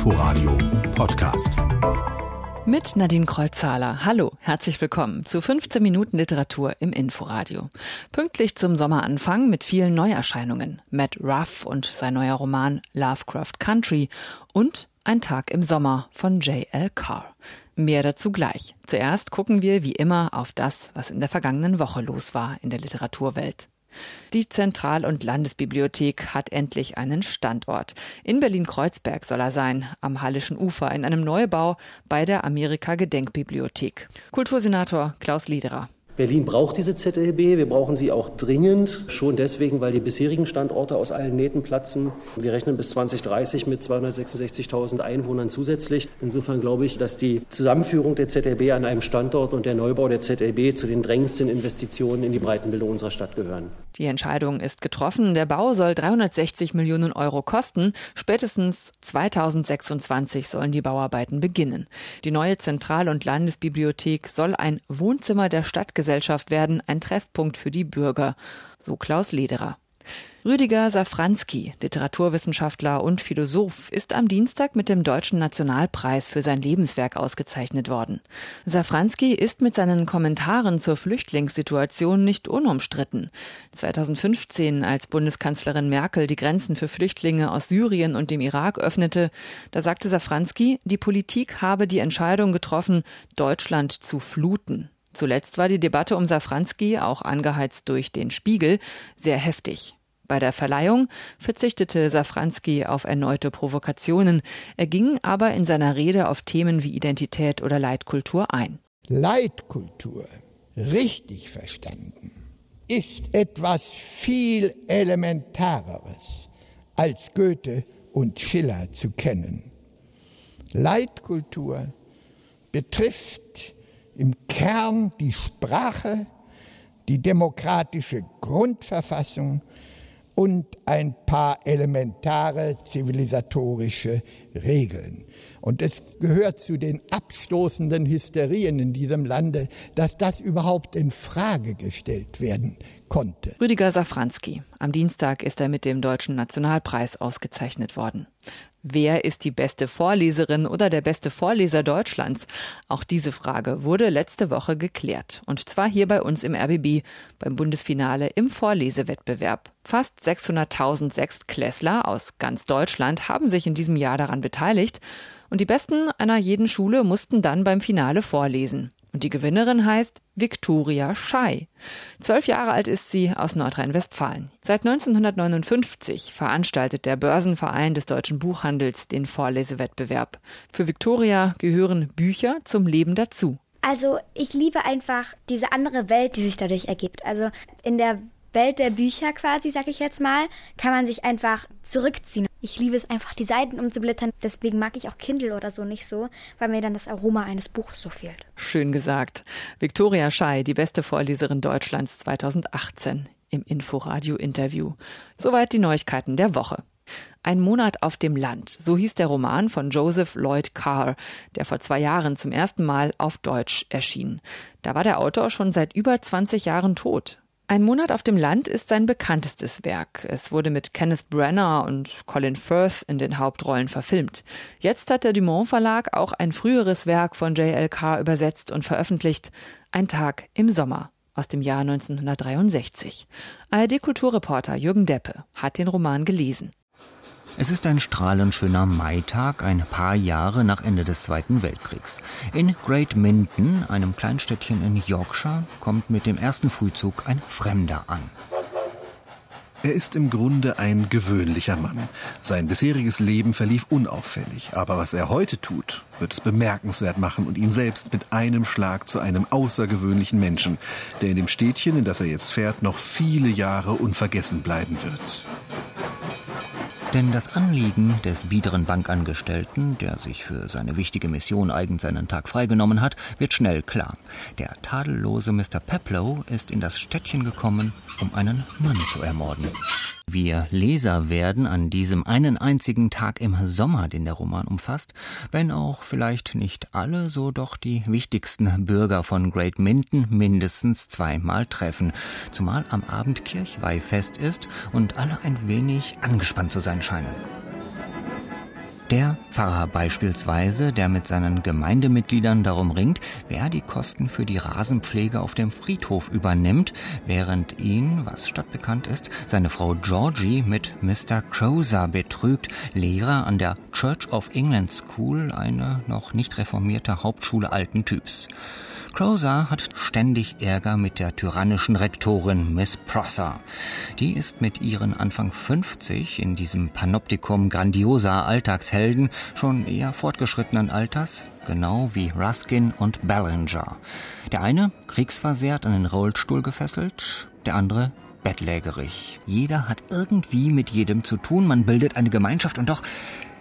Inforadio Podcast. Mit Nadine Kreuzhaler. Hallo, herzlich willkommen zu 15 Minuten Literatur im Inforadio. Pünktlich zum Sommeranfang mit vielen Neuerscheinungen. Matt Ruff und sein neuer Roman Lovecraft Country und Ein Tag im Sommer von J.L. Carr. Mehr dazu gleich. Zuerst gucken wir wie immer auf das, was in der vergangenen Woche los war in der Literaturwelt. Die Zentral- und Landesbibliothek hat endlich einen Standort. In Berlin-Kreuzberg soll er sein, am Hallischen Ufer, in einem Neubau bei der Amerika-Gedenkbibliothek. Kultursenator Klaus Liederer. Berlin braucht diese ZLB. Wir brauchen sie auch dringend. Schon deswegen, weil die bisherigen Standorte aus allen Nähten platzen. Wir rechnen bis 2030 mit 266.000 Einwohnern zusätzlich. Insofern glaube ich, dass die Zusammenführung der ZLB an einem Standort und der Neubau der ZLB zu den drängendsten Investitionen in die Breitenbildung unserer Stadt gehören. Die Entscheidung ist getroffen. Der Bau soll 360 Millionen Euro kosten. Spätestens 2026 sollen die Bauarbeiten beginnen. Die neue Zentral- und Landesbibliothek soll ein Wohnzimmer der Stadtgesellschaft Gesellschaft werden ein Treffpunkt für die Bürger, so Klaus Lederer. Rüdiger Safranski, Literaturwissenschaftler und Philosoph, ist am Dienstag mit dem Deutschen Nationalpreis für sein Lebenswerk ausgezeichnet worden. Safranski ist mit seinen Kommentaren zur Flüchtlingssituation nicht unumstritten. 2015, als Bundeskanzlerin Merkel die Grenzen für Flüchtlinge aus Syrien und dem Irak öffnete, da sagte Safranski, die Politik habe die Entscheidung getroffen, Deutschland zu fluten. Zuletzt war die Debatte um Safranski, auch angeheizt durch den Spiegel, sehr heftig. Bei der Verleihung verzichtete Safranski auf erneute Provokationen. Er ging aber in seiner Rede auf Themen wie Identität oder Leitkultur ein. Leitkultur, richtig verstanden, ist etwas viel Elementareres als Goethe und Schiller zu kennen. Leitkultur betrifft im Kern die Sprache, die demokratische Grundverfassung und ein paar elementare zivilisatorische Regeln. Und es gehört zu den abstoßenden Hysterien in diesem Lande, dass das überhaupt in Frage gestellt werden konnte. Rüdiger Safranski. Am Dienstag ist er mit dem Deutschen Nationalpreis ausgezeichnet worden. Wer ist die beste Vorleserin oder der beste Vorleser Deutschlands? Auch diese Frage wurde letzte Woche geklärt. Und zwar hier bei uns im RBB beim Bundesfinale im Vorlesewettbewerb. Fast 600.000 Sechstklässler aus ganz Deutschland haben sich in diesem Jahr daran beteiligt. Und die Besten einer jeden Schule mussten dann beim Finale vorlesen. Und die Gewinnerin heißt Viktoria Schei. Zwölf Jahre alt ist sie aus Nordrhein-Westfalen. Seit 1959 veranstaltet der Börsenverein des deutschen Buchhandels den Vorlesewettbewerb. Für Viktoria gehören Bücher zum Leben dazu. Also ich liebe einfach diese andere Welt, die sich dadurch ergibt. Also in der Welt der Bücher quasi, sag ich jetzt mal, kann man sich einfach zurückziehen. Ich liebe es einfach, die Seiten umzublättern. Deswegen mag ich auch Kindle oder so nicht so, weil mir dann das Aroma eines Buches so fehlt. Schön gesagt. Viktoria Schei, die beste Vorleserin Deutschlands 2018 im Inforadio-Interview. Soweit die Neuigkeiten der Woche. Ein Monat auf dem Land, so hieß der Roman von Joseph Lloyd Carr, der vor zwei Jahren zum ersten Mal auf Deutsch erschien. Da war der Autor schon seit über 20 Jahren tot. Ein Monat auf dem Land ist sein bekanntestes Werk. Es wurde mit Kenneth Branagh und Colin Firth in den Hauptrollen verfilmt. Jetzt hat der Dumont Verlag auch ein früheres Werk von J.L.K. übersetzt und veröffentlicht. Ein Tag im Sommer aus dem Jahr 1963. ARD-Kulturreporter Jürgen Deppe hat den Roman gelesen. Es ist ein strahlend schöner Maitag, ein paar Jahre nach Ende des Zweiten Weltkriegs. In Great Minton, einem Kleinstädtchen in Yorkshire, kommt mit dem ersten Frühzug ein Fremder an. Er ist im Grunde ein gewöhnlicher Mann. Sein bisheriges Leben verlief unauffällig, aber was er heute tut, wird es bemerkenswert machen und ihn selbst mit einem Schlag zu einem außergewöhnlichen Menschen, der in dem Städtchen, in das er jetzt fährt, noch viele Jahre unvergessen bleiben wird. Denn das Anliegen des biederen Bankangestellten, der sich für seine wichtige Mission eigens seinen Tag freigenommen hat, wird schnell klar. Der tadellose Mr. Peplow ist in das Städtchen gekommen, um einen Mann zu ermorden. Wir Leser werden an diesem einen einzigen Tag im Sommer, den der Roman umfasst, wenn auch vielleicht nicht alle, so doch die wichtigsten Bürger von Great Minton mindestens zweimal treffen, zumal am Abend Kirchweihfest ist und alle ein wenig angespannt zu sein scheinen. Der Pfarrer beispielsweise, der mit seinen Gemeindemitgliedern darum ringt, wer die Kosten für die Rasenpflege auf dem Friedhof übernimmt, während ihn, was stadtbekannt ist, seine Frau Georgie mit Mr. Crozer betrügt, Lehrer an der Church of England School, eine noch nicht reformierte Hauptschule alten Typs. Crozer hat ständig Ärger mit der tyrannischen Rektorin Miss Prosser. Die ist mit ihren Anfang 50 in diesem Panoptikum grandioser Alltagshelden schon eher fortgeschrittenen Alters, genau wie Ruskin und Ballinger. Der eine kriegsversehrt an den Rollstuhl gefesselt, der andere bettlägerig. Jeder hat irgendwie mit jedem zu tun, man bildet eine Gemeinschaft und doch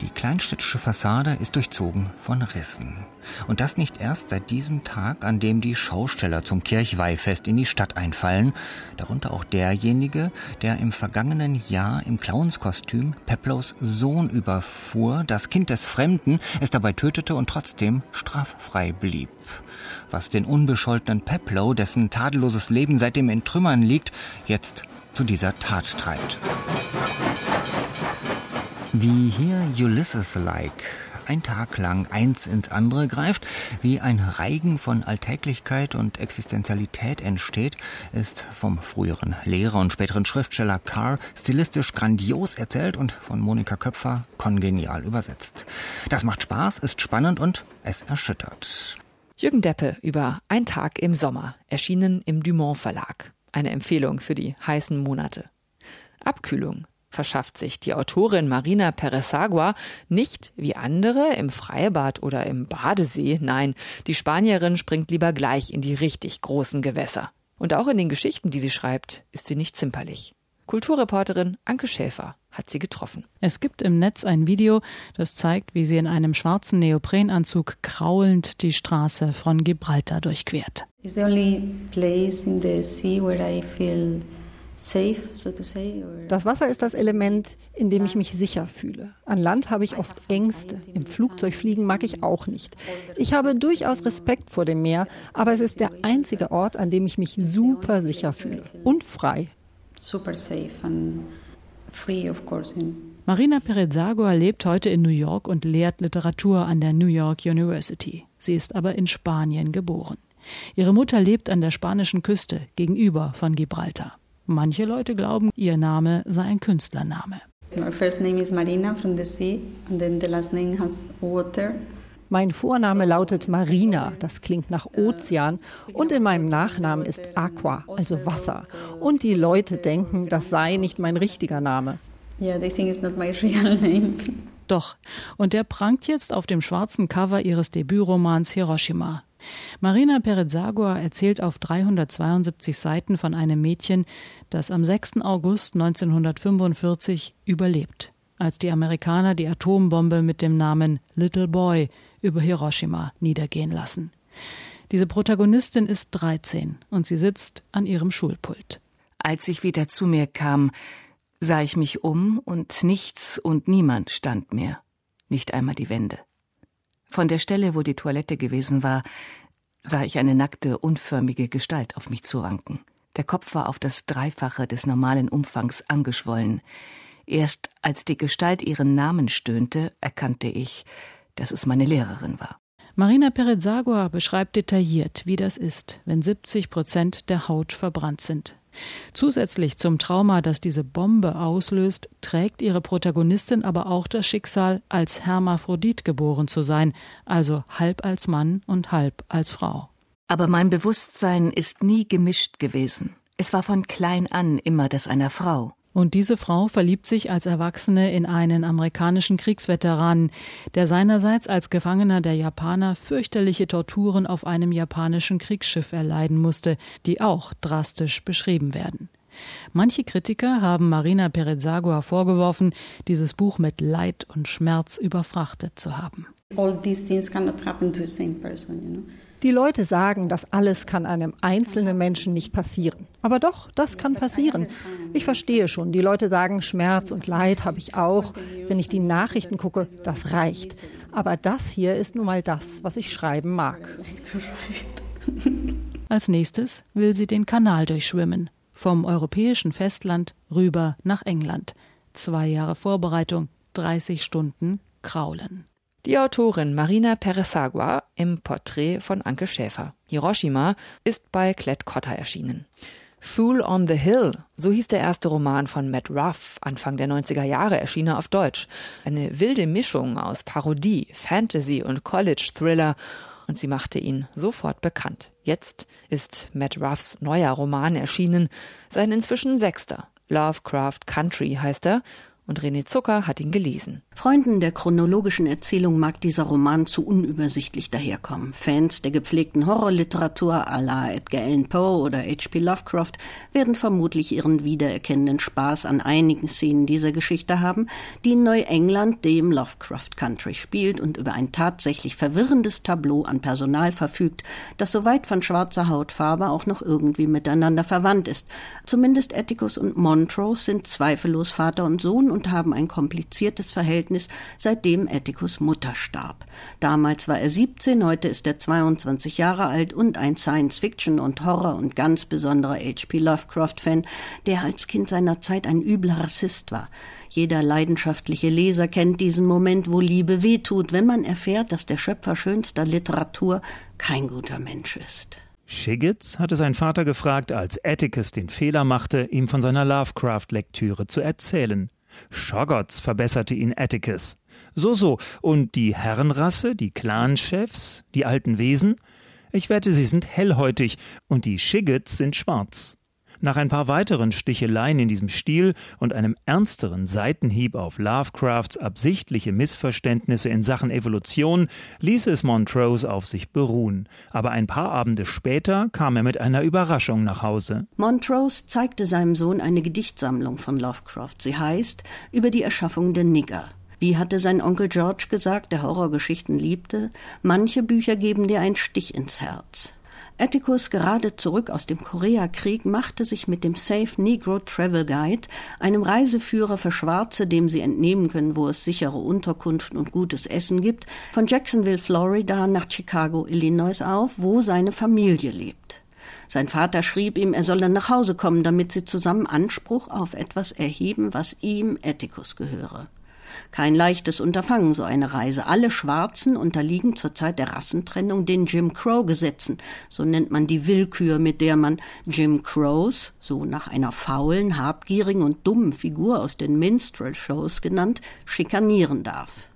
die kleinstädtische Fassade ist durchzogen von Rissen. Und das nicht erst seit diesem Tag, an dem die Schausteller zum Kirchweihfest in die Stadt einfallen, darunter auch derjenige, der im vergangenen Jahr im Clownskostüm Peplows Sohn überfuhr, das Kind des Fremden, es dabei tötete und trotzdem straffrei blieb. Was den unbescholtenen Peplow, dessen tadelloses Leben seitdem in Trümmern liegt, jetzt zu dieser Tat treibt. Wie hier Ulysses-like ein Tag lang eins ins andere greift, wie ein Reigen von Alltäglichkeit und Existenzialität entsteht, ist vom früheren Lehrer und späteren Schriftsteller Carr stilistisch grandios erzählt und von Monika Köpfer kongenial übersetzt. Das macht Spaß, ist spannend und es erschüttert. Jürgen Deppe über Ein Tag im Sommer, erschienen im Dumont Verlag. Eine Empfehlung für die heißen Monate. Abkühlung verschafft sich die Autorin Marina Peresagua nicht wie andere im Freibad oder im Badesee. Nein, die Spanierin springt lieber gleich in die richtig großen Gewässer. Und auch in den Geschichten, die sie schreibt, ist sie nicht zimperlich. Kulturreporterin Anke Schäfer hat sie getroffen. Es gibt im Netz ein Video, das zeigt, wie sie in einem schwarzen Neoprenanzug kraulend die Straße von Gibraltar durchquert. It's the only place in the sea where I feel das Wasser ist das Element, in dem ich mich sicher fühle. An Land habe ich oft Ängste. Im Flugzeug fliegen mag ich auch nicht. Ich habe durchaus Respekt vor dem Meer, aber es ist der einzige Ort, an dem ich mich super sicher fühle und frei. Super safe and free, of course. Marina Perezagua lebt heute in New York und lehrt Literatur an der New York University. Sie ist aber in Spanien geboren. Ihre Mutter lebt an der spanischen Küste gegenüber von Gibraltar. Manche Leute glauben, ihr Name sei ein Künstlername. My first name is Marina from the sea and then the last name has water. Mein Vorname lautet Marina, das klingt nach Ozean, und in meinem Nachnamen ist Aqua, also Wasser. Und die Leute denken, das sei nicht mein richtiger Name. Yeah, they think it's not my real name. Doch, und der prangt jetzt auf dem schwarzen Cover ihres Debütromans Hiroshima. Marina Perezagua erzählt auf 372 Seiten von einem Mädchen, das am 6. August 1945 überlebt, als die Amerikaner die Atombombe mit dem Namen Little Boy über Hiroshima niedergehen lassen. Diese Protagonistin ist 13 und sie sitzt an ihrem Schulpult. Als ich wieder zu mir kam, sah ich mich um und nichts und niemand stand mehr, nicht einmal die Wände. Von der Stelle, wo die Toilette gewesen war, sah ich eine nackte, unförmige Gestalt auf mich zuranken. Der Kopf war auf das Dreifache des normalen Umfangs angeschwollen. Erst als die Gestalt ihren Namen stöhnte, erkannte ich, dass es meine Lehrerin war. Marina Perezagua beschreibt detailliert, wie das ist, wenn 70 Prozent der Haut verbrannt sind. Zusätzlich zum Trauma, das diese Bombe auslöst, trägt ihre Protagonistin aber auch das Schicksal, als Hermaphrodit geboren zu sein, also halb als Mann und halb als Frau. Aber mein Bewusstsein ist nie gemischt gewesen. Es war von klein an immer das einer Frau. Und diese Frau verliebt sich als Erwachsene in einen amerikanischen Kriegsveteranen, der seinerseits als Gefangener der Japaner fürchterliche Torturen auf einem japanischen Kriegsschiff erleiden musste, die auch drastisch beschrieben werden. Manche Kritiker haben Marina Perezagua vorgeworfen, dieses Buch mit Leid und Schmerz überfrachtet zu haben. All these things cannot happen to the same person, you know. Die Leute sagen, das alles kann einem einzelnen Menschen nicht passieren. Aber doch, das kann passieren. Ich verstehe schon, die Leute sagen, Schmerz und Leid habe ich auch. Wenn ich die Nachrichten gucke, das reicht. Aber das hier ist nun mal das, was ich schreiben mag. Als nächstes will sie den Kanal durchschwimmen. Vom europäischen Festland rüber nach England. Zwei Jahre Vorbereitung, 30 Stunden kraulen. Die Autorin Marina Peresagua im Porträt von Anke Schäfer. Hiroshima ist bei Klett Cotta erschienen. Fool on the Hill, so hieß der erste Roman von Matt Ruff, Anfang der 90er Jahre erschien er auf Deutsch. Eine wilde Mischung aus Parodie, Fantasy und College-Thriller und sie machte ihn sofort bekannt. Jetzt ist Matt Ruffs neuer Roman erschienen, sein inzwischen sechster. Lovecraft Country heißt er und René Zucker hat ihn gelesen. Freunden der chronologischen Erzählung mag dieser Roman zu unübersichtlich daherkommen. Fans der gepflegten Horrorliteratur à la Edgar Allan Poe oder H.P. Lovecraft werden vermutlich ihren wiedererkennenden Spaß an einigen Szenen dieser Geschichte haben, die in Neuengland, dem Lovecraft Country, spielt und über ein tatsächlich verwirrendes Tableau an Personal verfügt, das soweit von schwarzer Hautfarbe auch noch irgendwie miteinander verwandt ist. Zumindest Atticus und Montrose sind zweifellos Vater und Sohn und und haben ein kompliziertes Verhältnis, seitdem Atticus Mutter starb. Damals war er 17, heute ist er 22 Jahre alt und ein Science-Fiction- und Horror- und ganz besonderer H.P. Lovecraft-Fan, der als Kind seiner Zeit ein übler Rassist war. Jeder leidenschaftliche Leser kennt diesen Moment, wo Liebe wehtut, wenn man erfährt, dass der Schöpfer schönster Literatur kein guter Mensch ist. Schiggitz hatte sein Vater gefragt, als Atticus den Fehler machte, ihm von seiner Lovecraft-Lektüre zu erzählen. Schoggots, verbesserte ihn Atticus. So, so, und die Herrenrasse, die Clanchefs, die alten Wesen? Ich wette, sie sind hellhäutig und die Shiggets sind schwarz. Nach ein paar weiteren Sticheleien in diesem Stil und einem ernsteren Seitenhieb auf Lovecrafts absichtliche Missverständnisse in Sachen Evolution ließ es Montrose auf sich beruhen. Aber ein paar Abende später kam er mit einer Überraschung nach Hause. Montrose zeigte seinem Sohn eine Gedichtsammlung von Lovecraft. Sie heißt Über die Erschaffung der Nigger. Wie hatte sein Onkel George gesagt, der Horrorgeschichten liebte? Manche Bücher geben dir einen Stich ins Herz. Atticus, gerade zurück aus dem Koreakrieg, machte sich mit dem Safe Negro Travel Guide, einem Reiseführer für Schwarze, dem sie entnehmen können, wo es sichere Unterkunft und gutes Essen gibt, von Jacksonville, Florida nach Chicago, Illinois auf, wo seine Familie lebt. Sein Vater schrieb ihm, er solle nach Hause kommen, damit sie zusammen Anspruch auf etwas erheben, was ihm Atticus gehöre. Kein leichtes Unterfangen, so eine Reise. Alle Schwarzen unterliegen zur Zeit der Rassentrennung den Jim Crow-Gesetzen. So nennt man die Willkür, mit der man Jim Crows, so nach einer faulen, habgierigen und dummen Figur aus den Minstrel-Shows genannt, schikanieren darf.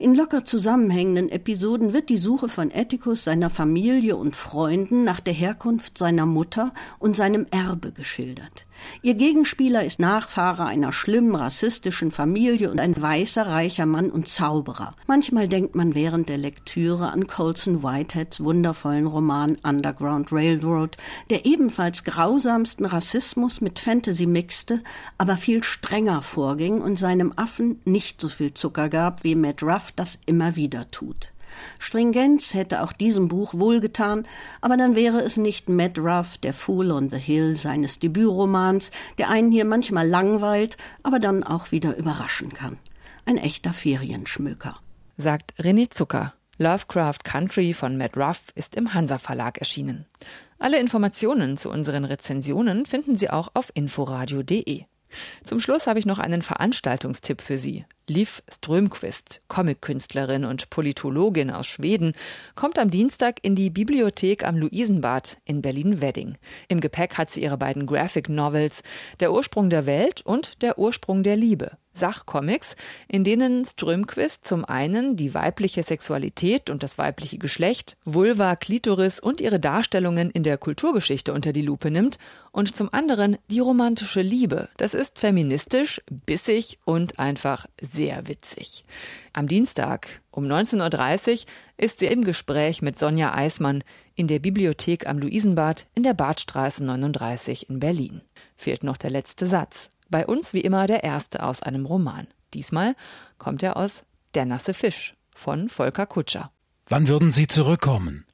In locker zusammenhängenden Episoden wird die Suche von Atticus, seiner Familie und Freunden nach der Herkunft seiner Mutter und seinem Erbe geschildert. Ihr Gegenspieler ist Nachfahre einer schlimmen rassistischen Familie und ein weißer, reicher Mann und Zauberer. Manchmal denkt man während der Lektüre an Colson Whiteheads wundervollen Roman Underground Railroad, der ebenfalls grausamsten Rassismus mit Fantasy mixte, aber viel strenger vorging und seinem Affen nicht so viel Zucker gab, wie Matt Ruff das immer wieder tut. Stringenz hätte auch diesem Buch wohlgetan, aber dann wäre es nicht Matt Ruff, der Fool on the Hill seines Debütromans, der einen hier manchmal langweilt, aber dann auch wieder überraschen kann. Ein echter Ferienschmöker. Sagt René Zucker. Lovecraft Country von Matt Ruff ist im Hansa Verlag erschienen. Alle Informationen zu unseren Rezensionen finden Sie auch auf inforadio.de. Zum Schluss habe ich noch einen Veranstaltungstipp für Sie. Liv Strömquist, Comic-Künstlerin und Politologin aus Schweden, kommt am Dienstag in die Bibliothek am Luisenbad in Berlin-Wedding. Im Gepäck hat sie ihre beiden Graphic Novels Der Ursprung der Welt und Der Ursprung der Liebe. Sachcomics, in denen Strömquist zum einen die weibliche Sexualität und das weibliche Geschlecht, Vulva, Klitoris und ihre Darstellungen in der Kulturgeschichte unter die Lupe nimmt und zum anderen die romantische Liebe. Das ist feministisch, bissig und einfach sehr witzig. Am Dienstag um 19.30 Uhr ist sie im Gespräch mit Sonja Eismann in der Bibliothek am Luisenbad in der Badstraße 39 in Berlin. Fehlt noch der letzte Satz. Bei uns wie immer der erste aus einem Roman. Diesmal kommt er aus Der nasse Fisch von Volker Kutscher. Wann würden Sie zurückkommen?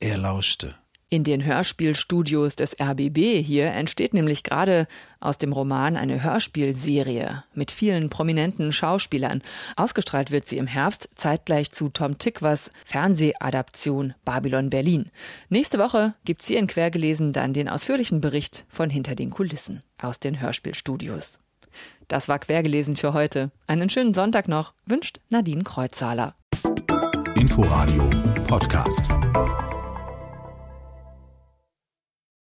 Er lauschte. In den Hörspielstudios des RBB hier entsteht nämlich gerade aus dem Roman eine Hörspielserie mit vielen prominenten Schauspielern. Ausgestrahlt wird sie im Herbst zeitgleich zu Tom Tickwas Fernsehadaption Babylon Berlin. Nächste Woche gibt's hier in Quergelesen dann den ausführlichen Bericht von hinter den Kulissen aus den Hörspielstudios. Das war quergelesen für heute. Einen schönen Sonntag noch, wünscht Nadine Kreuzhaler. Inforadio Podcast.